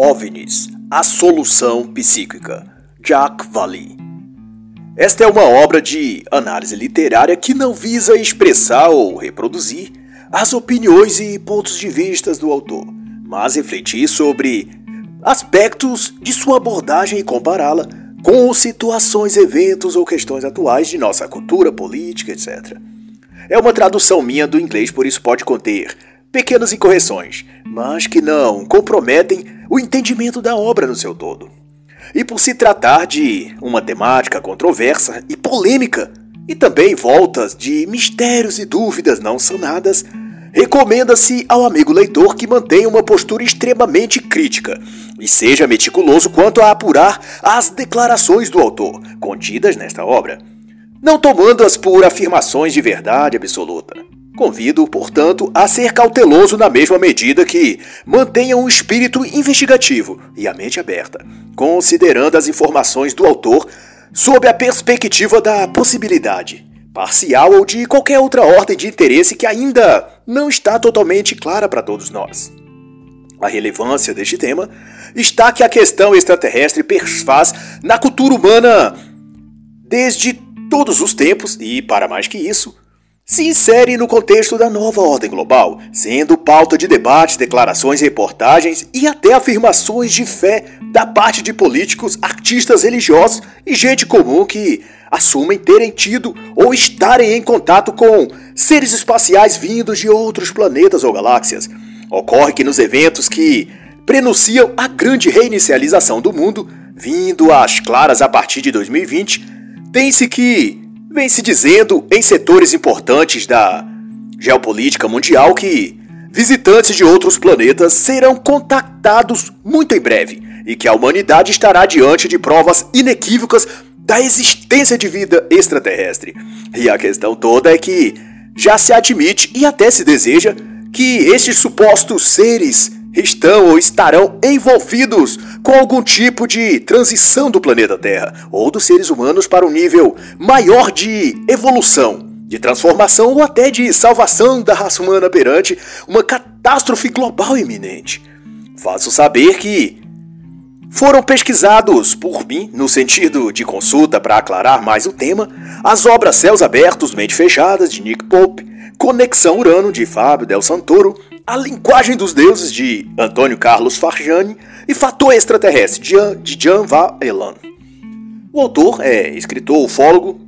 OVNIs A Solução Psíquica, Jack Valley. Esta é uma obra de análise literária que não visa expressar ou reproduzir as opiniões e pontos de vista do autor, mas refletir sobre aspectos de sua abordagem e compará-la com situações, eventos ou questões atuais de nossa cultura, política, etc. É uma tradução minha do inglês, por isso pode conter pequenas incorreções, mas que não comprometem o entendimento da obra no seu todo. E por se tratar de uma temática controversa e polêmica, e também voltas de mistérios e dúvidas não sanadas, recomenda-se ao amigo leitor que mantenha uma postura extremamente crítica e seja meticuloso quanto a apurar as declarações do autor contidas nesta obra, não tomando-as por afirmações de verdade absoluta. Convido, portanto, a ser cauteloso na mesma medida que mantenha um espírito investigativo e a mente aberta, considerando as informações do autor sob a perspectiva da possibilidade, parcial ou de qualquer outra ordem de interesse que ainda não está totalmente clara para todos nós. A relevância deste tema está que a questão extraterrestre perfaz na cultura humana desde todos os tempos e, para mais que isso, se insere no contexto da nova ordem global, sendo pauta de debates, declarações, reportagens e até afirmações de fé da parte de políticos, artistas religiosos e gente comum que assumem terem tido ou estarem em contato com seres espaciais vindos de outros planetas ou galáxias. Ocorre que nos eventos que prenunciam a grande reinicialização do mundo, vindo às claras a partir de 2020, tem-se que vem se dizendo em setores importantes da geopolítica mundial que visitantes de outros planetas serão contactados muito em breve e que a humanidade estará diante de provas inequívocas da existência de vida extraterrestre. E a questão toda é que já se admite e até se deseja que estes supostos seres estão ou estarão envolvidos com algum tipo de transição do planeta Terra ou dos seres humanos para um nível maior de evolução, de transformação ou até de salvação da raça humana perante uma catástrofe global iminente. Faço saber que foram pesquisados por mim, no sentido de consulta para aclarar mais o tema, as obras Céus Abertos, Mente Fechadas, de Nick Pope, Conexão Urano, de Fábio Del Santoro, A Linguagem dos Deuses, de Antônio Carlos Farjani, e Fator Extraterrestre, de Jean Elan. O autor é escritor ufólogo,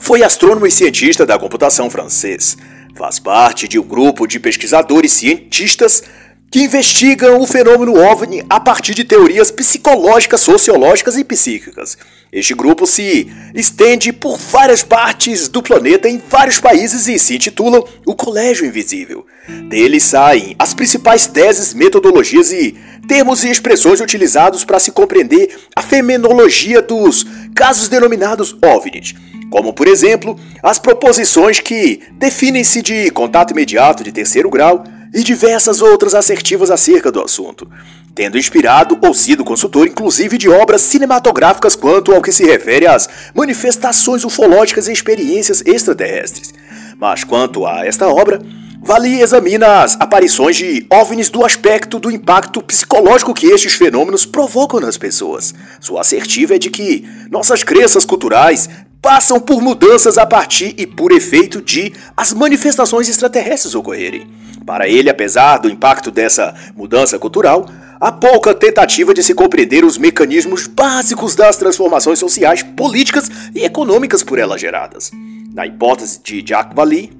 foi astrônomo e cientista da computação francês. Faz parte de um grupo de pesquisadores cientistas que investigam o fenômeno OVNI a partir de teorias psicológicas, sociológicas e psíquicas. Este grupo se estende por várias partes do planeta em vários países e se intitula o Colégio Invisível. Dele saem as principais teses, metodologias e termos e expressões utilizados para se compreender a fenomenologia dos casos denominados OVNIs, como por exemplo as proposições que definem-se de contato imediato de terceiro grau e diversas outras assertivas acerca do assunto, tendo inspirado ou sido consultor inclusive de obras cinematográficas quanto ao que se refere às manifestações ufológicas e experiências extraterrestres. Mas quanto a esta obra, Vale examina as aparições de OVNIs do aspecto do impacto psicológico que estes fenômenos provocam nas pessoas. Sua assertiva é de que nossas crenças culturais passam por mudanças a partir e por efeito de as manifestações extraterrestres ocorrerem. Para ele, apesar do impacto dessa mudança cultural, há pouca tentativa de se compreender os mecanismos básicos das transformações sociais, políticas e econômicas por elas geradas. Na hipótese de Jacques Vallée,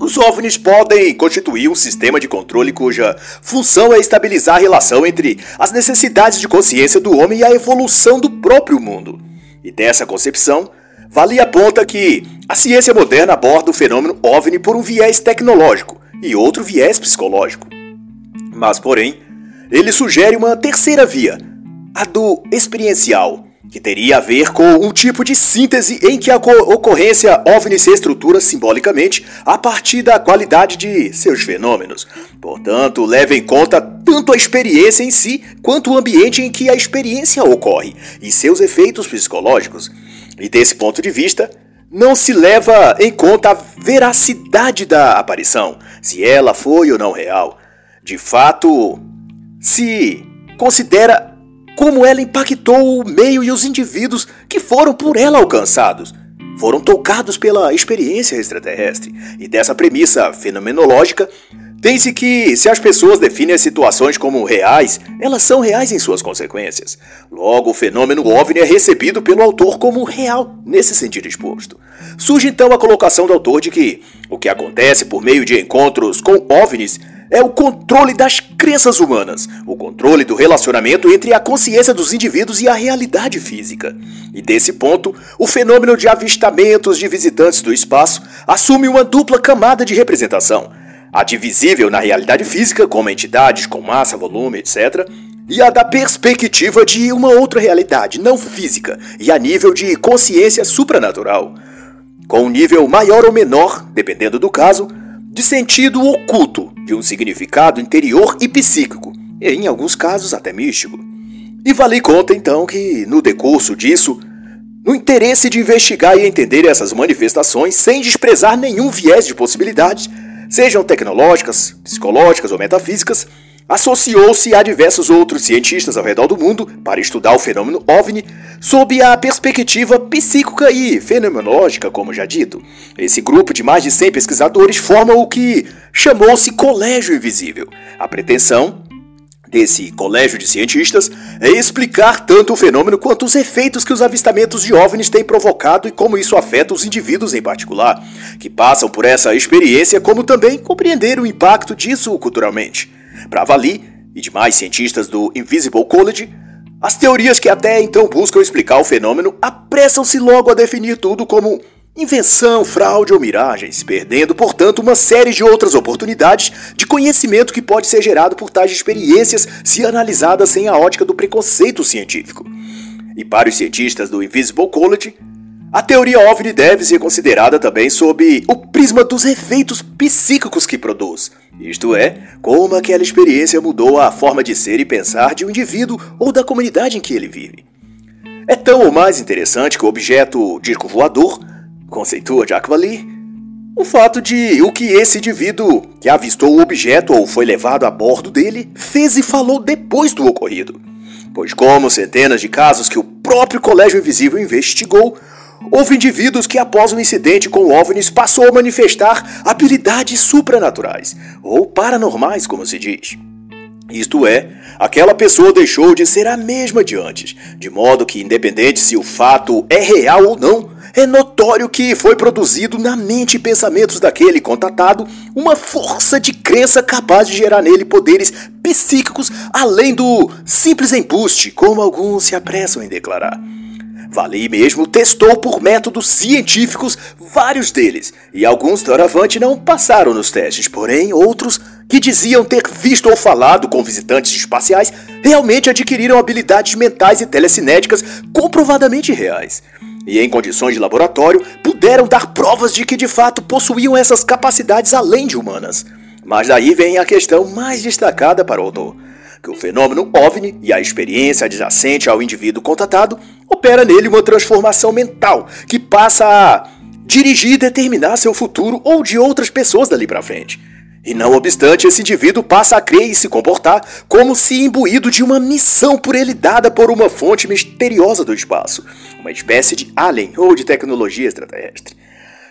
os OVNIs podem constituir um sistema de controle cuja função é estabilizar a relação entre as necessidades de consciência do homem e a evolução do próprio mundo. E dessa concepção, Vale aponta que a ciência moderna aborda o fenômeno OVNI por um viés tecnológico e outro viés psicológico. Mas, porém, ele sugere uma terceira via, a do experiencial, que teria a ver com um tipo de síntese em que a ocorrência OVNI se estrutura simbolicamente a partir da qualidade de seus fenômenos. Portanto, leva em conta tanto a experiência em si quanto o ambiente em que a experiência ocorre e seus efeitos psicológicos. E desse ponto de vista, não se leva em conta a veracidade da aparição, se ela foi ou não real. De fato, se considera como ela impactou o meio e os indivíduos que foram por ela alcançados. Foram tocados pela experiência extraterrestre. E dessa premissa fenomenológica, tem-se que, se as pessoas definem as situações como reais, elas são reais em suas consequências. Logo, o fenômeno OVNI é recebido pelo autor como real, nesse sentido exposto. Surge então a colocação do autor de que o que acontece por meio de encontros com OVNIs é o controle das crenças humanas, o controle do relacionamento entre a consciência dos indivíduos e a realidade física. E desse ponto, o fenômeno de avistamentos de visitantes do espaço assume uma dupla camada de representação a divisível na realidade física, como entidades com massa, volume, etc., e a da perspectiva de uma outra realidade não física e a nível de consciência supranatural, com um nível maior ou menor, dependendo do caso, de sentido oculto, de um significado interior e psíquico, e em alguns casos até místico. E vale conta então que, no decurso disso, no interesse de investigar e entender essas manifestações sem desprezar nenhum viés de possibilidades, sejam tecnológicas, psicológicas ou metafísicas, associou-se a diversos outros cientistas ao redor do mundo para estudar o fenômeno OVNI sob a perspectiva psíquica e fenomenológica, como já dito. Esse grupo de mais de 100 pesquisadores forma o que chamou-se Colégio Invisível. A pretensão desse colégio de cientistas é explicar tanto o fenômeno quanto os efeitos que os avistamentos de OVNIs têm provocado e como isso afeta os indivíduos em particular, que passam por essa experiência, como também compreender o impacto disso culturalmente. Para Vali e demais cientistas do Invisible College, as teorias que até então buscam explicar o fenômeno apressam-se logo a definir tudo como Invenção, fraude ou miragens, perdendo, portanto, uma série de outras oportunidades de conhecimento que pode ser gerado por tais experiências se analisadas sem a ótica do preconceito científico. E para os cientistas do Invisible College, a teoria OVNI deve ser considerada também sob o prisma dos efeitos psíquicos que produz, isto é, como aquela experiência mudou a forma de ser e pensar de um indivíduo ou da comunidade em que ele vive. É tão ou mais interessante que o objeto disco voador conceitua Jack Valley, o fato de o que esse indivíduo que avistou o objeto ou foi levado a bordo dele fez e falou depois do ocorrido. Pois, como centenas de casos que o próprio Colégio Invisível investigou, houve indivíduos que, após o um incidente com OVNIs, passou a manifestar habilidades supranaturais, ou paranormais, como se diz. Isto é, aquela pessoa deixou de ser a mesma de antes, de modo que, independente se o fato é real ou não, é notório que foi produzido na mente e pensamentos daquele contatado uma força de crença capaz de gerar nele poderes psíquicos além do simples embuste, como alguns se apressam em declarar. Vali mesmo testou por métodos científicos vários deles, e alguns doravante não passaram nos testes, porém outros que diziam ter visto ou falado com visitantes espaciais realmente adquiriram habilidades mentais e telecinéticas comprovadamente reais e, em condições de laboratório, puderam dar provas de que de fato possuíam essas capacidades além de humanas. Mas daí vem a questão mais destacada para o autor, que o fenômeno OVNI e a experiência adjacente ao indivíduo contatado opera nele uma transformação mental que passa a dirigir e determinar seu futuro ou de outras pessoas dali para frente. E não obstante, esse indivíduo passa a crer e se comportar como se imbuído de uma missão por ele dada por uma fonte misteriosa do espaço, uma espécie de alien ou de tecnologia extraterrestre.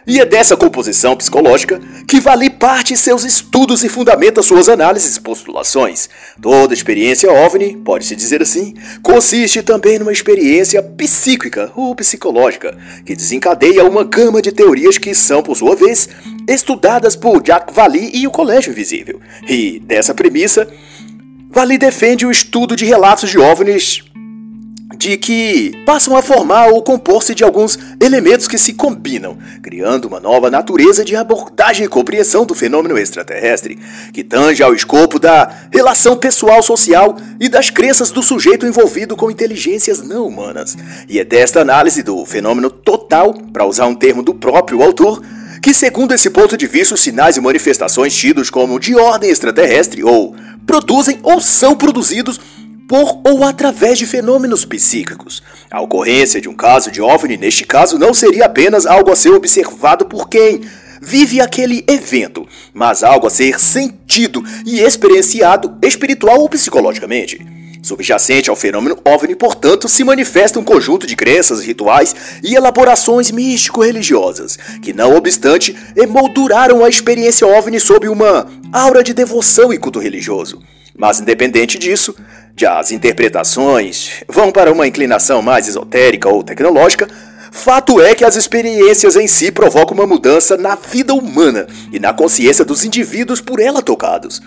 E é dessa composição psicológica que Vali parte seus estudos e fundamenta suas análises e postulações. Toda experiência OVNI, pode-se dizer assim, consiste também numa experiência psíquica ou psicológica, que desencadeia uma gama de teorias que são, por sua vez, estudadas por Jack Vali e o Colégio Invisível. E, dessa premissa, Vali defende o estudo de relatos de OVNIs de que passam a formar ou compor-se de alguns elementos que se combinam, criando uma nova natureza de abordagem e compreensão do fenômeno extraterrestre, que tange ao escopo da relação pessoal social e das crenças do sujeito envolvido com inteligências não humanas. E é desta análise do fenômeno total, para usar um termo do próprio autor, que, segundo esse ponto de vista, os sinais e manifestações tidos como de ordem extraterrestre ou produzem ou são produzidos por ou através de fenômenos psíquicos. A ocorrência de um caso de OVNI, neste caso, não seria apenas algo a ser observado por quem vive aquele evento, mas algo a ser sentido e experienciado espiritual ou psicologicamente. Subjacente ao fenômeno OVNI, portanto, se manifesta um conjunto de crenças, rituais e elaborações místico-religiosas, que, não obstante, emolduraram a experiência OVNI sob uma aura de devoção e culto religioso. Mas, independente disso, já as interpretações vão para uma inclinação mais esotérica ou tecnológica, fato é que as experiências em si provocam uma mudança na vida humana e na consciência dos indivíduos por ela tocados.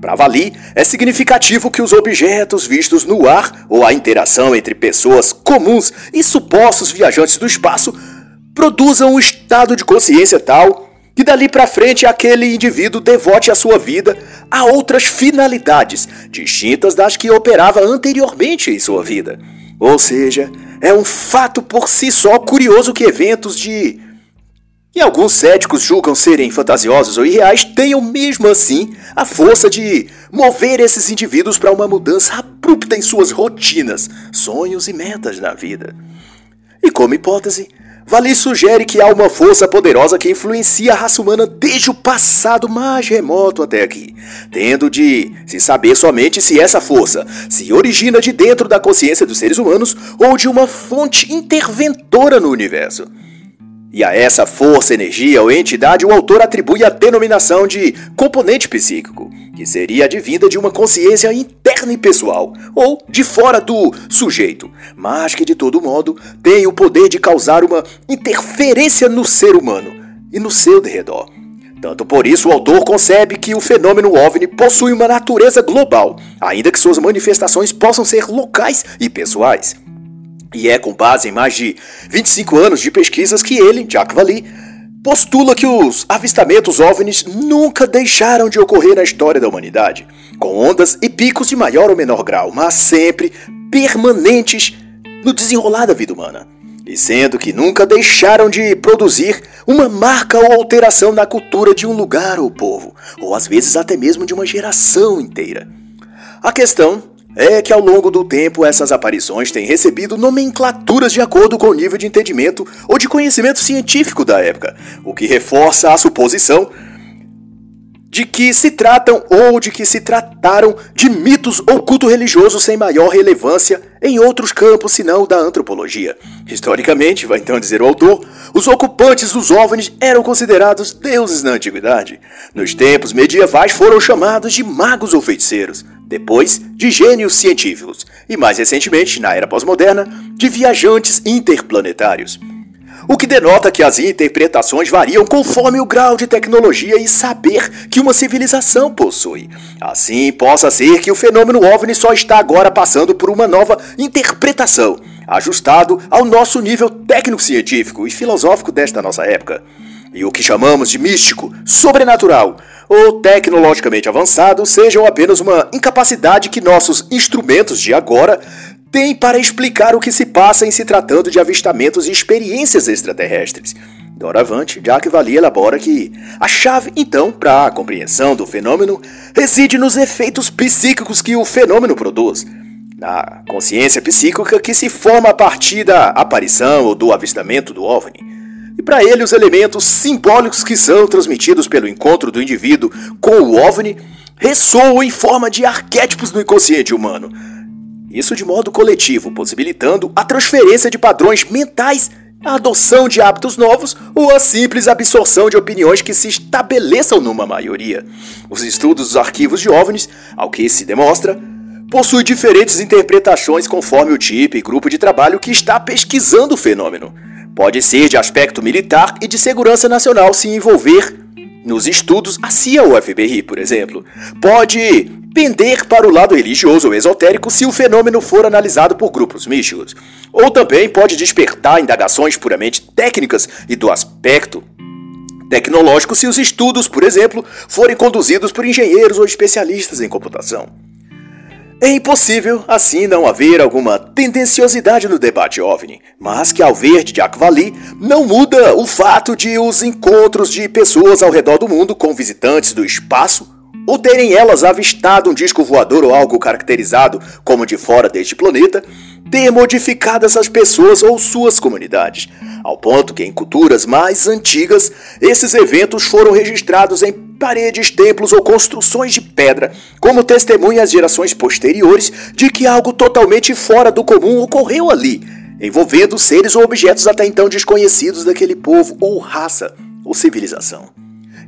Para Vali, é significativo que os objetos vistos no ar ou a interação entre pessoas comuns e supostos viajantes do espaço produzam um estado de consciência tal que dali para frente aquele indivíduo devote a sua vida a outras finalidades distintas das que operava anteriormente em sua vida. Ou seja, é um fato por si só curioso que eventos de e alguns céticos julgam serem fantasiosos ou irreais, tenham mesmo assim a força de mover esses indivíduos para uma mudança abrupta em suas rotinas, sonhos e metas na vida. E como hipótese, Vali sugere que há uma força poderosa que influencia a raça humana desde o passado mais remoto até aqui, tendo de se saber somente se essa força se origina de dentro da consciência dos seres humanos ou de uma fonte interventora no universo. E a essa força, energia ou entidade, o autor atribui a denominação de componente psíquico, que seria advinda de uma consciência interna e pessoal, ou de fora do sujeito, mas que de todo modo tem o poder de causar uma interferência no ser humano e no seu derredor. Tanto por isso, o autor concebe que o fenômeno OVNI possui uma natureza global, ainda que suas manifestações possam ser locais e pessoais. E é com base em mais de 25 anos de pesquisas que ele, Jack Valley, postula que os avistamentos OVNIs nunca deixaram de ocorrer na história da humanidade, com ondas e picos de maior ou menor grau, mas sempre permanentes no desenrolar da vida humana. E sendo que nunca deixaram de produzir uma marca ou alteração na cultura de um lugar ou povo, ou às vezes até mesmo de uma geração inteira. A questão é que ao longo do tempo essas aparições têm recebido nomenclaturas de acordo com o nível de entendimento ou de conhecimento científico da época, o que reforça a suposição de que se tratam ou de que se trataram de mitos ou culto religioso sem maior relevância em outros campos senão da antropologia. Historicamente, vai então dizer o autor, os ocupantes dos OVNIs eram considerados deuses na antiguidade. Nos tempos medievais foram chamados de magos ou feiticeiros depois de gênios científicos e, mais recentemente, na era pós-moderna, de viajantes interplanetários. O que denota que as interpretações variam conforme o grau de tecnologia e saber que uma civilização possui. Assim, possa ser que o fenômeno OVNI só está agora passando por uma nova interpretação, ajustado ao nosso nível técnico-científico e filosófico desta nossa época. E o que chamamos de místico, sobrenatural, ou tecnologicamente avançados sejam apenas uma incapacidade que nossos instrumentos de agora têm para explicar o que se passa em se tratando de avistamentos e experiências extraterrestres. Doravante, Jack Valley elabora que a chave, então, para a compreensão do fenômeno reside nos efeitos psíquicos que o fenômeno produz, na consciência psíquica que se forma a partir da aparição ou do avistamento do OVNI. E para ele, os elementos simbólicos que são transmitidos pelo encontro do indivíduo com o OVNI ressoam em forma de arquétipos no inconsciente humano. Isso de modo coletivo, possibilitando a transferência de padrões mentais, a adoção de hábitos novos ou a simples absorção de opiniões que se estabeleçam numa maioria. Os estudos dos arquivos de OVNIs, ao que se demonstra, possuem diferentes interpretações conforme o tipo e grupo de trabalho que está pesquisando o fenômeno. Pode ser de aspecto militar e de segurança nacional se envolver nos estudos a CIA ou FBI, por exemplo. Pode pender para o lado religioso ou esotérico se o fenômeno for analisado por grupos místicos. Ou também pode despertar indagações puramente técnicas e do aspecto tecnológico se os estudos, por exemplo, forem conduzidos por engenheiros ou especialistas em computação. É impossível, assim, não haver alguma tendenciosidade no debate OVNI, mas que ao ver de Valley não muda o fato de os encontros de pessoas ao redor do mundo com visitantes do espaço ou terem elas avistado um disco voador ou algo caracterizado como de fora deste planeta, ter modificado essas pessoas ou suas comunidades, ao ponto que em culturas mais antigas esses eventos foram registrados em paredes, templos ou construções de pedra, como testemunha as gerações posteriores de que algo totalmente fora do comum ocorreu ali, envolvendo seres ou objetos até então desconhecidos daquele povo ou raça ou civilização.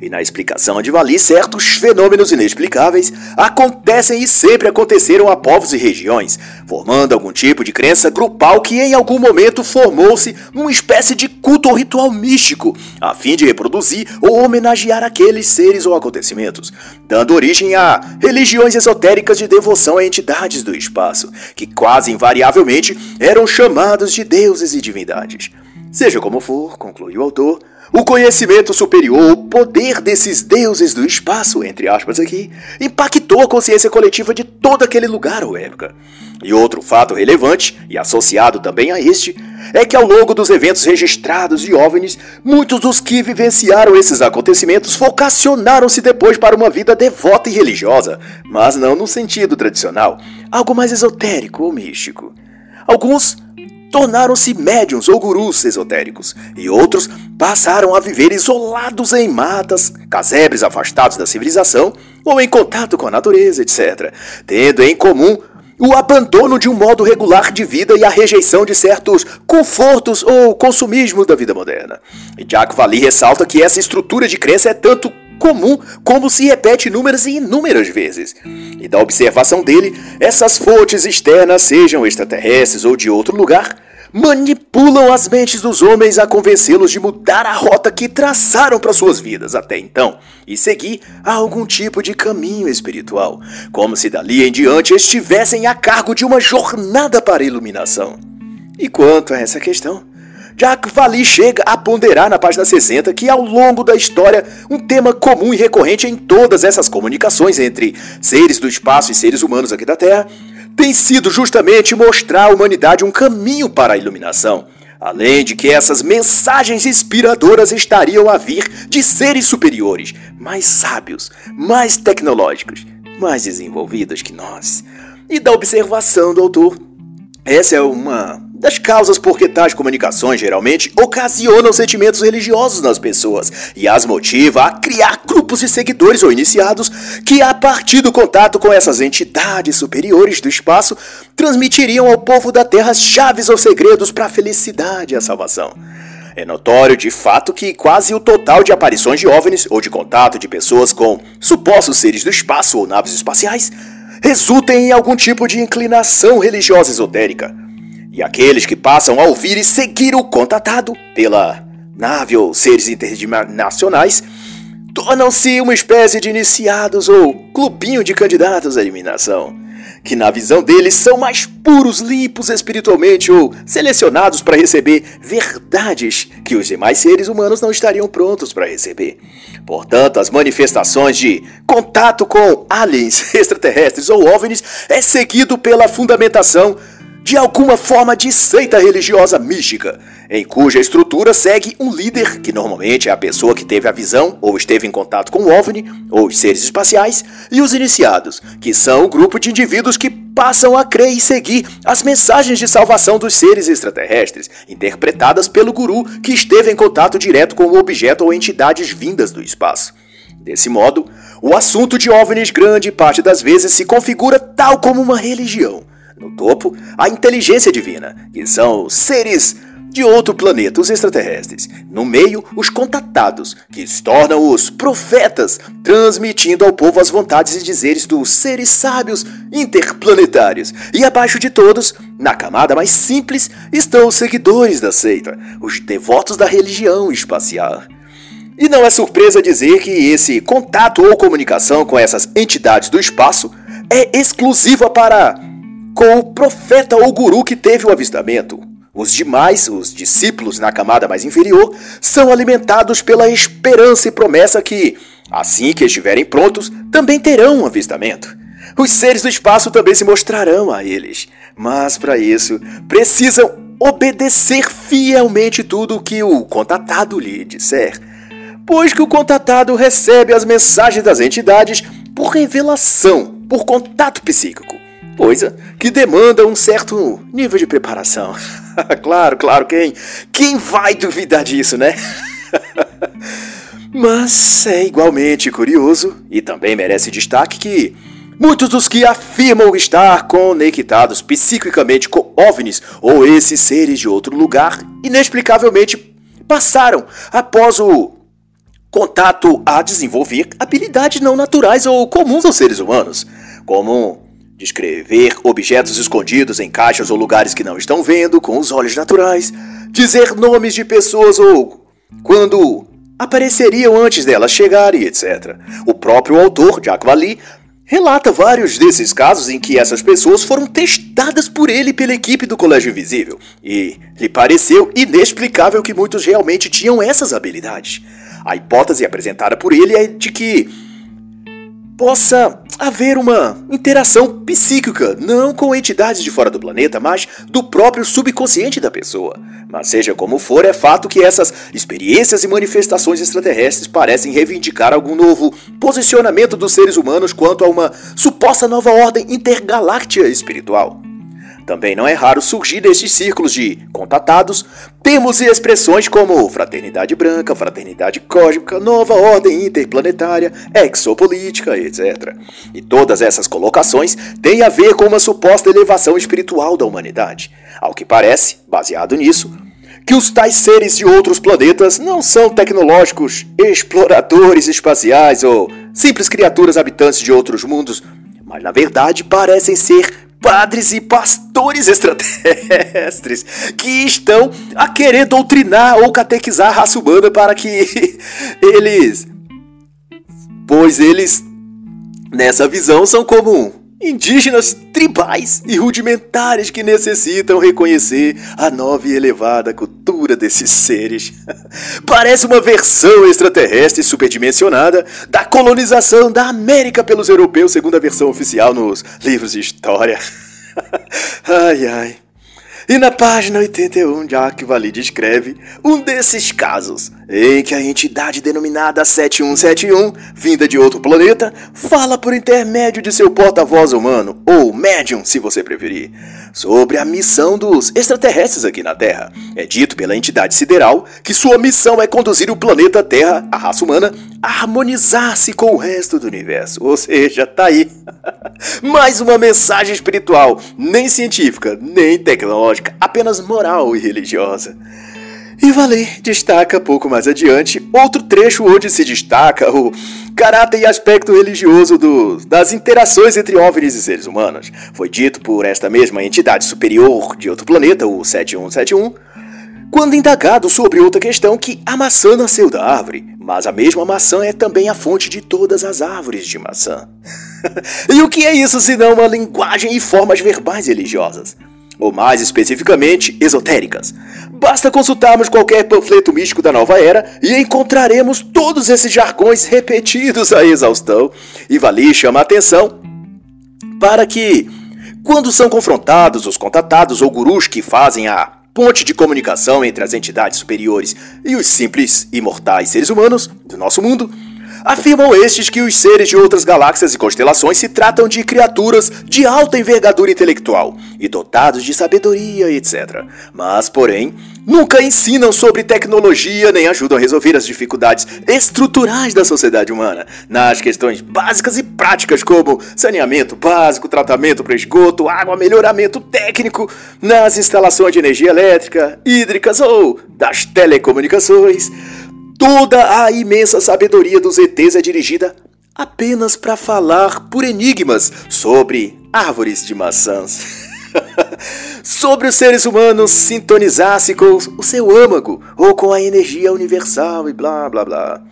E na explicação de Vali, certos fenômenos inexplicáveis acontecem e sempre aconteceram a povos e regiões, formando algum tipo de crença grupal que em algum momento formou-se numa espécie de culto ou ritual místico, a fim de reproduzir ou homenagear aqueles seres ou acontecimentos, dando origem a religiões esotéricas de devoção a entidades do espaço, que quase invariavelmente eram chamados de deuses e divindades. Seja como for, conclui o autor, o conhecimento superior, o poder desses deuses do espaço, entre aspas aqui, impactou a consciência coletiva de todo aquele lugar ou época. E outro fato relevante, e associado também a este, é que ao longo dos eventos registrados de OVNIs, muitos dos que vivenciaram esses acontecimentos vocacionaram-se depois para uma vida devota e religiosa, mas não no sentido tradicional, algo mais esotérico ou místico. Alguns tornaram-se médiums ou gurus esotéricos, e outros passaram a viver isolados em matas, casebres afastados da civilização ou em contato com a natureza, etc., tendo em comum o abandono de um modo regular de vida e a rejeição de certos confortos ou consumismo da vida moderna. E Jack Valley ressalta que essa estrutura de crença é tanto comum como se repete inúmeras e inúmeras vezes. E da observação dele, essas fontes externas, sejam extraterrestres ou de outro lugar, manipulam as mentes dos homens a convencê-los de mudar a rota que traçaram para suas vidas até então e seguir algum tipo de caminho espiritual, como se dali em diante estivessem a cargo de uma jornada para a iluminação. E quanto a essa questão, Jack Valley chega a ponderar na página 60 que ao longo da história um tema comum e recorrente em todas essas comunicações entre seres do espaço e seres humanos aqui da Terra tem sido justamente mostrar à humanidade um caminho para a iluminação. Além de que essas mensagens inspiradoras estariam a vir de seres superiores, mais sábios, mais tecnológicos, mais desenvolvidos que nós. E da observação do autor, essa é uma das causas por que tais comunicações geralmente ocasionam sentimentos religiosos nas pessoas e as motiva a criar grupos de seguidores ou iniciados que, a partir do contato com essas entidades superiores do espaço, transmitiriam ao povo da Terra chaves ou segredos para a felicidade e a salvação. É notório de fato que quase o total de aparições de OVNIs ou de contato de pessoas com supostos seres do espaço ou naves espaciais resultem em algum tipo de inclinação religiosa esotérica. E aqueles que passam a ouvir e seguir o contatado pela nave ou seres internacionais tornam-se uma espécie de iniciados ou clubinho de candidatos à eliminação, que na visão deles são mais puros, limpos espiritualmente ou selecionados para receber verdades que os demais seres humanos não estariam prontos para receber. Portanto, as manifestações de contato com aliens extraterrestres ou OVNIs é seguido pela fundamentação de alguma forma de seita religiosa mística, em cuja estrutura segue um líder, que normalmente é a pessoa que teve a visão ou esteve em contato com o OVNI ou os seres espaciais, e os iniciados, que são o grupo de indivíduos que passam a crer e seguir as mensagens de salvação dos seres extraterrestres, interpretadas pelo guru que esteve em contato direto com o objeto ou entidades vindas do espaço. Desse modo, o assunto de OVNIs grande parte das vezes se configura tal como uma religião no topo, a inteligência divina, que são seres de outro planeta, os extraterrestres. No meio, os contatados, que se tornam os profetas, transmitindo ao povo as vontades e dizeres dos seres sábios interplanetários. E abaixo de todos, na camada mais simples, estão os seguidores da seita, os devotos da religião espacial. E não é surpresa dizer que esse contato ou comunicação com essas entidades do espaço é exclusiva para com o profeta ou guru que teve o avistamento. Os demais, os discípulos na camada mais inferior, são alimentados pela esperança e promessa que, assim que estiverem prontos, também terão um avistamento. Os seres do espaço também se mostrarão a eles, mas para isso precisam obedecer fielmente tudo o que o contatado lhe disser, pois que o contatado recebe as mensagens das entidades por revelação, por contato psíquico coisa que demanda um certo nível de preparação. claro, claro, quem, quem vai duvidar disso, né? Mas é igualmente curioso e também merece destaque que muitos dos que afirmam estar conectados psiquicamente com OVNIs ou esses seres de outro lugar inexplicavelmente passaram após o contato a desenvolver habilidades não naturais ou comuns aos seres humanos, como descrever objetos escondidos em caixas ou lugares que não estão vendo com os olhos naturais, dizer nomes de pessoas ou quando apareceriam antes delas chegarem, etc. O próprio autor, Jack Valley, relata vários desses casos em que essas pessoas foram testadas por ele e pela equipe do Colégio Invisível, e lhe pareceu inexplicável que muitos realmente tinham essas habilidades. A hipótese apresentada por ele é de que possa haver uma interação psíquica, não com entidades de fora do planeta, mas do próprio subconsciente da pessoa. Mas seja como for, é fato que essas experiências e manifestações extraterrestres parecem reivindicar algum novo posicionamento dos seres humanos quanto a uma suposta nova ordem intergaláctica espiritual. Também não é raro surgir destes círculos de contatados termos e expressões como fraternidade branca, fraternidade cósmica, nova ordem interplanetária, exopolítica, etc. E todas essas colocações têm a ver com uma suposta elevação espiritual da humanidade. Ao que parece, baseado nisso, que os tais seres de outros planetas não são tecnológicos, exploradores espaciais ou simples criaturas habitantes de outros mundos, mas na verdade parecem ser padres e pastores extraterrestres que estão a querer doutrinar ou catequizar a raça humana para que eles. Pois eles, nessa visão, são como indígenas tribais e rudimentares que necessitam reconhecer a nova e elevada cultura desses seres. Parece uma versão extraterrestre superdimensionada da colonização da América pelos europeus, segundo a versão oficial nos livros de história. ai ai. E na página 81, Jack Valley descreve um desses casos em que a entidade denominada 7171, vinda de outro planeta, fala por intermédio de seu porta-voz humano, ou médium, se você preferir, sobre a missão dos extraterrestres aqui na Terra. É dito pela entidade sideral que sua missão é conduzir o planeta Terra, a raça humana, harmonizar-se com o resto do universo. Ou seja, tá aí. Mais uma mensagem espiritual, nem científica, nem tecnológica, apenas moral e religiosa. E Valer destaca pouco mais adiante outro trecho onde se destaca o caráter e aspecto religioso do, das interações entre OVNIs e seres humanos. Foi dito por esta mesma entidade superior de outro planeta, o 7171, quando indagado sobre outra questão que a maçã nasceu da árvore, mas a mesma maçã é também a fonte de todas as árvores de maçã. e o que é isso senão uma linguagem e formas verbais religiosas? Ou mais especificamente, esotéricas. Basta consultarmos qualquer panfleto místico da nova era e encontraremos todos esses jargões repetidos à exaustão. E vale chamar atenção para que, quando são confrontados os contatados ou gurus que fazem a ponte de comunicação entre as entidades superiores e os simples e mortais seres humanos do nosso mundo, Afirmam estes que os seres de outras galáxias e constelações se tratam de criaturas de alta envergadura intelectual e dotados de sabedoria, etc. Mas, porém, nunca ensinam sobre tecnologia nem ajudam a resolver as dificuldades estruturais da sociedade humana, nas questões básicas e práticas como saneamento básico, tratamento para esgoto, água, melhoramento técnico, nas instalações de energia elétrica, hídricas ou das telecomunicações. Toda a imensa sabedoria dos ETs é dirigida apenas para falar por enigmas sobre árvores de maçãs. sobre os seres humanos sintonizar-se com o seu âmago ou com a energia universal e blá blá blá.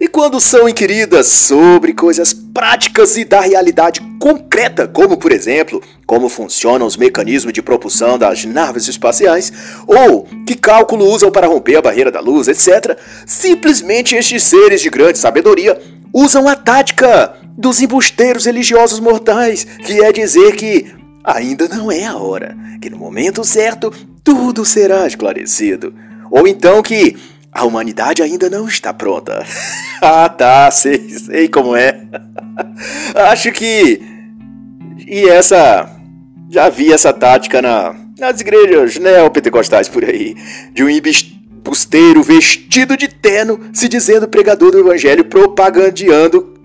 E quando são inquiridas sobre coisas práticas e da realidade concreta, como por exemplo, como funcionam os mecanismos de propulsão das naves espaciais, ou que cálculo usam para romper a barreira da luz, etc., simplesmente estes seres de grande sabedoria usam a tática dos embusteiros religiosos mortais, que é dizer que ainda não é a hora, que no momento certo tudo será esclarecido. Ou então que a humanidade ainda não está pronta. ah, tá, sei, sei como é. Acho que. E essa. Já vi essa tática na, nas igrejas neopentecostais por aí. De um pusteiro vestido de terno, se dizendo pregador do evangelho, propagandeando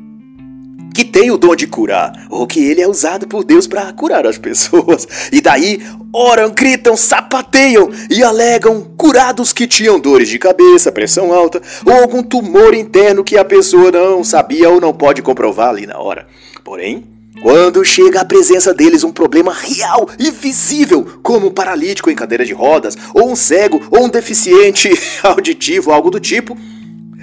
que tem o dom de curar, ou que ele é usado por Deus para curar as pessoas. E daí oram, gritam, sapateiam e alegam curados que tinham dores de cabeça, pressão alta ou algum tumor interno que a pessoa não sabia ou não pode comprovar ali na hora. Porém, quando chega à presença deles um problema real e visível, como um paralítico em cadeira de rodas, ou um cego, ou um deficiente auditivo, algo do tipo,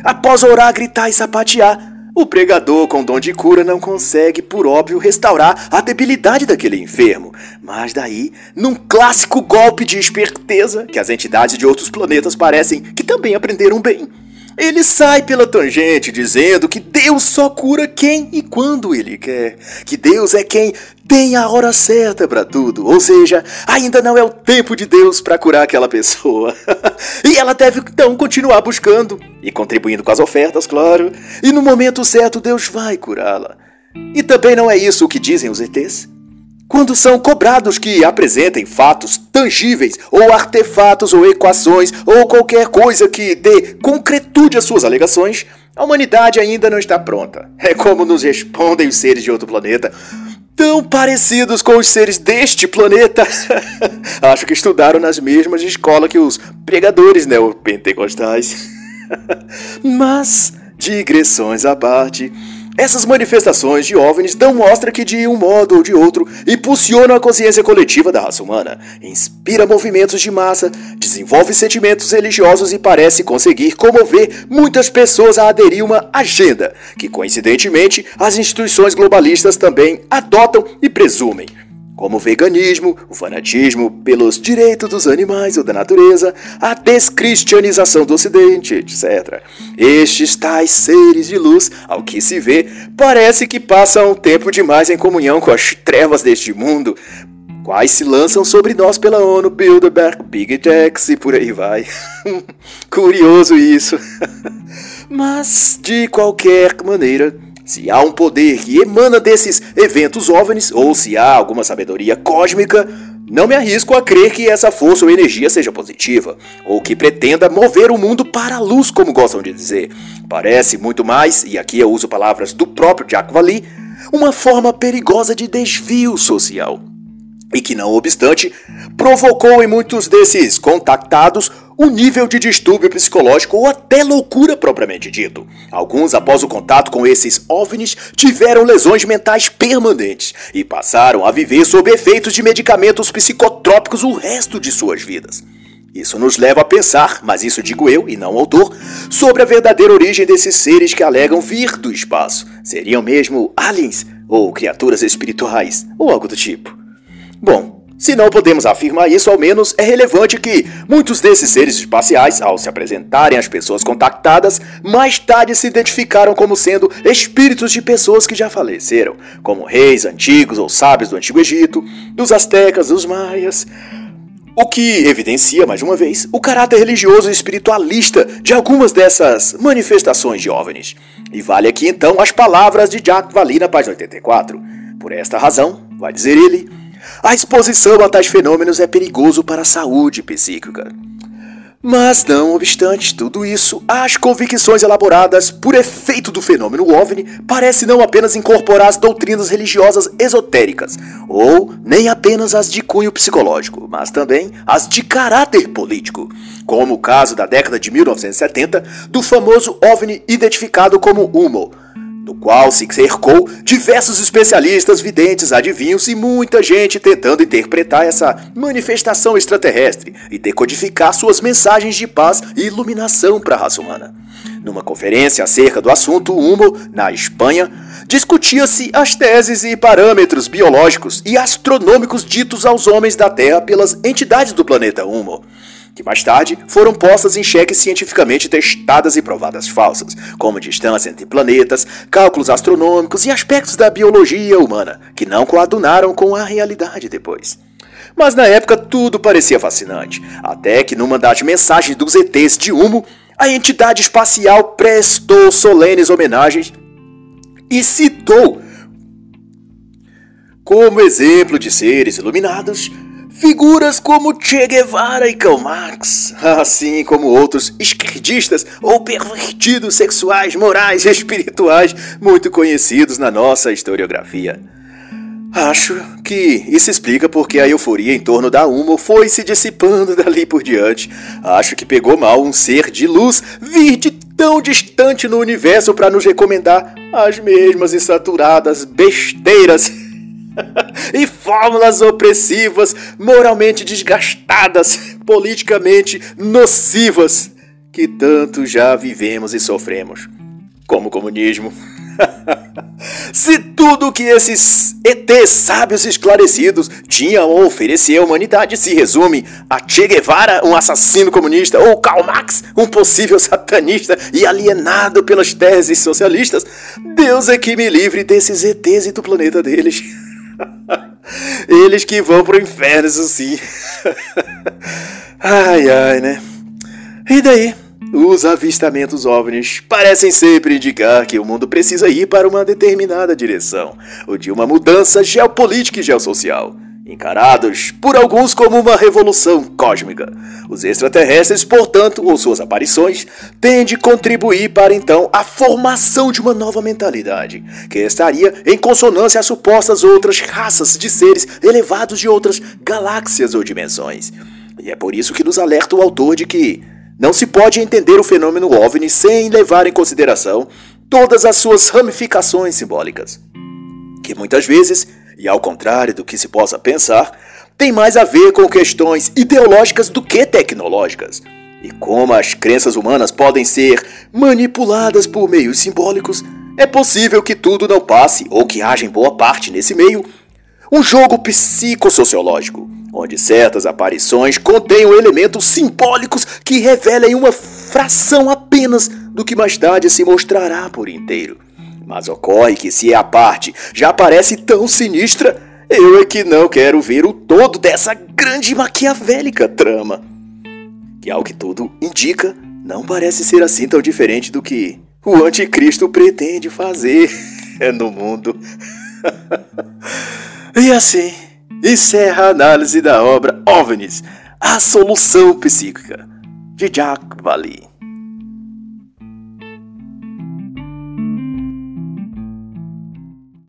após orar, gritar e sapatear, o pregador com dom de cura não consegue, por óbvio, restaurar a debilidade daquele enfermo. Mas daí, num clássico golpe de esperteza, que as entidades de outros planetas parecem que também aprenderam bem, ele sai pela tangente dizendo que Deus só cura quem e quando ele quer, que Deus é quem tem a hora certa para tudo, ou seja, ainda não é o tempo de Deus para curar aquela pessoa. e ela deve então continuar buscando e contribuindo com as ofertas, claro, e no momento certo Deus vai curá-la. E também não é isso o que dizem os ETs? Quando são cobrados que apresentem fatos tangíveis, ou artefatos, ou equações, ou qualquer coisa que dê concretude às suas alegações, a humanidade ainda não está pronta. É como nos respondem os seres de outro planeta, tão parecidos com os seres deste planeta. Acho que estudaram nas mesmas escolas que os pregadores neopentecostais. Mas, digressões à parte. Essas manifestações de OVNIs dão mostra que, de um modo ou de outro, impulsionam a consciência coletiva da raça humana, inspira movimentos de massa, desenvolve sentimentos religiosos e parece conseguir comover muitas pessoas a aderir uma agenda que, coincidentemente, as instituições globalistas também adotam e presumem como o veganismo, o fanatismo pelos direitos dos animais ou da natureza, a descristianização do Ocidente, etc. Estes tais seres de luz, ao que se vê, parece que passam tempo demais em comunhão com as trevas deste mundo, quais se lançam sobre nós pela ONU, Bilderberg, Big Techs e por aí vai. Curioso isso. Mas, de qualquer maneira, se há um poder que emana desses eventos OVNIs, ou se há alguma sabedoria cósmica, não me arrisco a crer que essa força ou energia seja positiva, ou que pretenda mover o mundo para a luz, como gostam de dizer. Parece muito mais, e aqui eu uso palavras do próprio Jacques Vallée, uma forma perigosa de desvio social. E que, não obstante, provocou em muitos desses contactados o nível de distúrbio psicológico ou até loucura propriamente dito. Alguns, após o contato com esses OVNIs, tiveram lesões mentais permanentes e passaram a viver sob efeitos de medicamentos psicotrópicos o resto de suas vidas. Isso nos leva a pensar, mas isso digo eu e não o autor, sobre a verdadeira origem desses seres que alegam vir do espaço. Seriam mesmo aliens ou criaturas espirituais ou algo do tipo? Bom, se não podemos afirmar isso, ao menos é relevante que muitos desses seres espaciais, ao se apresentarem às pessoas contactadas, mais tarde se identificaram como sendo espíritos de pessoas que já faleceram, como reis antigos ou sábios do Antigo Egito, dos astecas, dos maias. O que evidencia, mais uma vez, o caráter religioso e espiritualista de algumas dessas manifestações de OVNIs. E vale aqui então as palavras de Jack Valley na página 84. Por esta razão, vai dizer ele, a exposição a tais fenômenos é perigoso para a saúde psíquica. Mas, não obstante tudo isso, as convicções elaboradas por efeito do fenômeno OVNI parecem não apenas incorporar as doutrinas religiosas esotéricas, ou nem apenas as de cunho psicológico, mas também as de caráter político, como o caso da década de 1970 do famoso OVNI identificado como UMO, do qual se cercou diversos especialistas, videntes, adivinhos e muita gente tentando interpretar essa manifestação extraterrestre e decodificar suas mensagens de paz e iluminação para a raça humana. Numa conferência acerca do assunto Humo, na Espanha, discutia-se as teses e parâmetros biológicos e astronômicos ditos aos homens da Terra pelas entidades do planeta Humo que mais tarde foram postas em xeque cientificamente testadas e provadas falsas, como distância entre planetas, cálculos astronômicos e aspectos da biologia humana, que não coadunaram com a realidade depois. Mas na época tudo parecia fascinante, até que numa das mensagens dos ETs de Humo, a entidade espacial prestou solenes homenagens e citou como exemplo de seres iluminados figuras como Che Guevara e Karl Marx, assim como outros esquerdistas ou pervertidos sexuais, morais e espirituais muito conhecidos na nossa historiografia. Acho que isso explica porque a euforia em torno da Humo foi se dissipando dali por diante. Acho que pegou mal um ser de luz vir de tão distante no universo para nos recomendar as mesmas insaturadas besteiras e fórmulas opressivas, moralmente desgastadas, politicamente nocivas que tanto já vivemos e sofremos, como o comunismo. Se tudo que esses ETs sábios esclarecidos tinham a oferecer à humanidade se resume a Che Guevara, um assassino comunista, ou Karl Marx, um possível satanista e alienado pelas teses socialistas, Deus é que me livre desses ETs e do planeta deles. Eles que vão pro inferno, isso sim. ai, ai, né? E daí? Os avistamentos OVNIs parecem sempre indicar que o mundo precisa ir para uma determinada direção, ou de uma mudança geopolítica e geossocial, encarados por alguns como uma revolução cósmica. Os extraterrestres, portanto, ou suas aparições, têm de contribuir para então a formação de uma nova mentalidade, que estaria em consonância às supostas outras raças de seres elevados de outras galáxias ou dimensões. E é por isso que nos alerta o autor de que não se pode entender o fenômeno OVNI sem levar em consideração todas as suas ramificações simbólicas, que muitas vezes, e ao contrário do que se possa pensar, tem mais a ver com questões ideológicas do que tecnológicas. E como as crenças humanas podem ser manipuladas por meios simbólicos, é possível que tudo não passe, ou que haja em boa parte nesse meio, um jogo psicossociológico onde certas aparições contenham elementos simbólicos que revelem uma fração apenas do que mais tarde se mostrará por inteiro. Mas ocorre que se a parte já parece tão sinistra, eu é que não quero ver o todo dessa grande maquiavélica trama. Que ao que tudo indica, não parece ser assim tão diferente do que o anticristo pretende fazer no mundo. e assim, encerra a análise da obra OVNIs, a solução psíquica, de Jack Valley.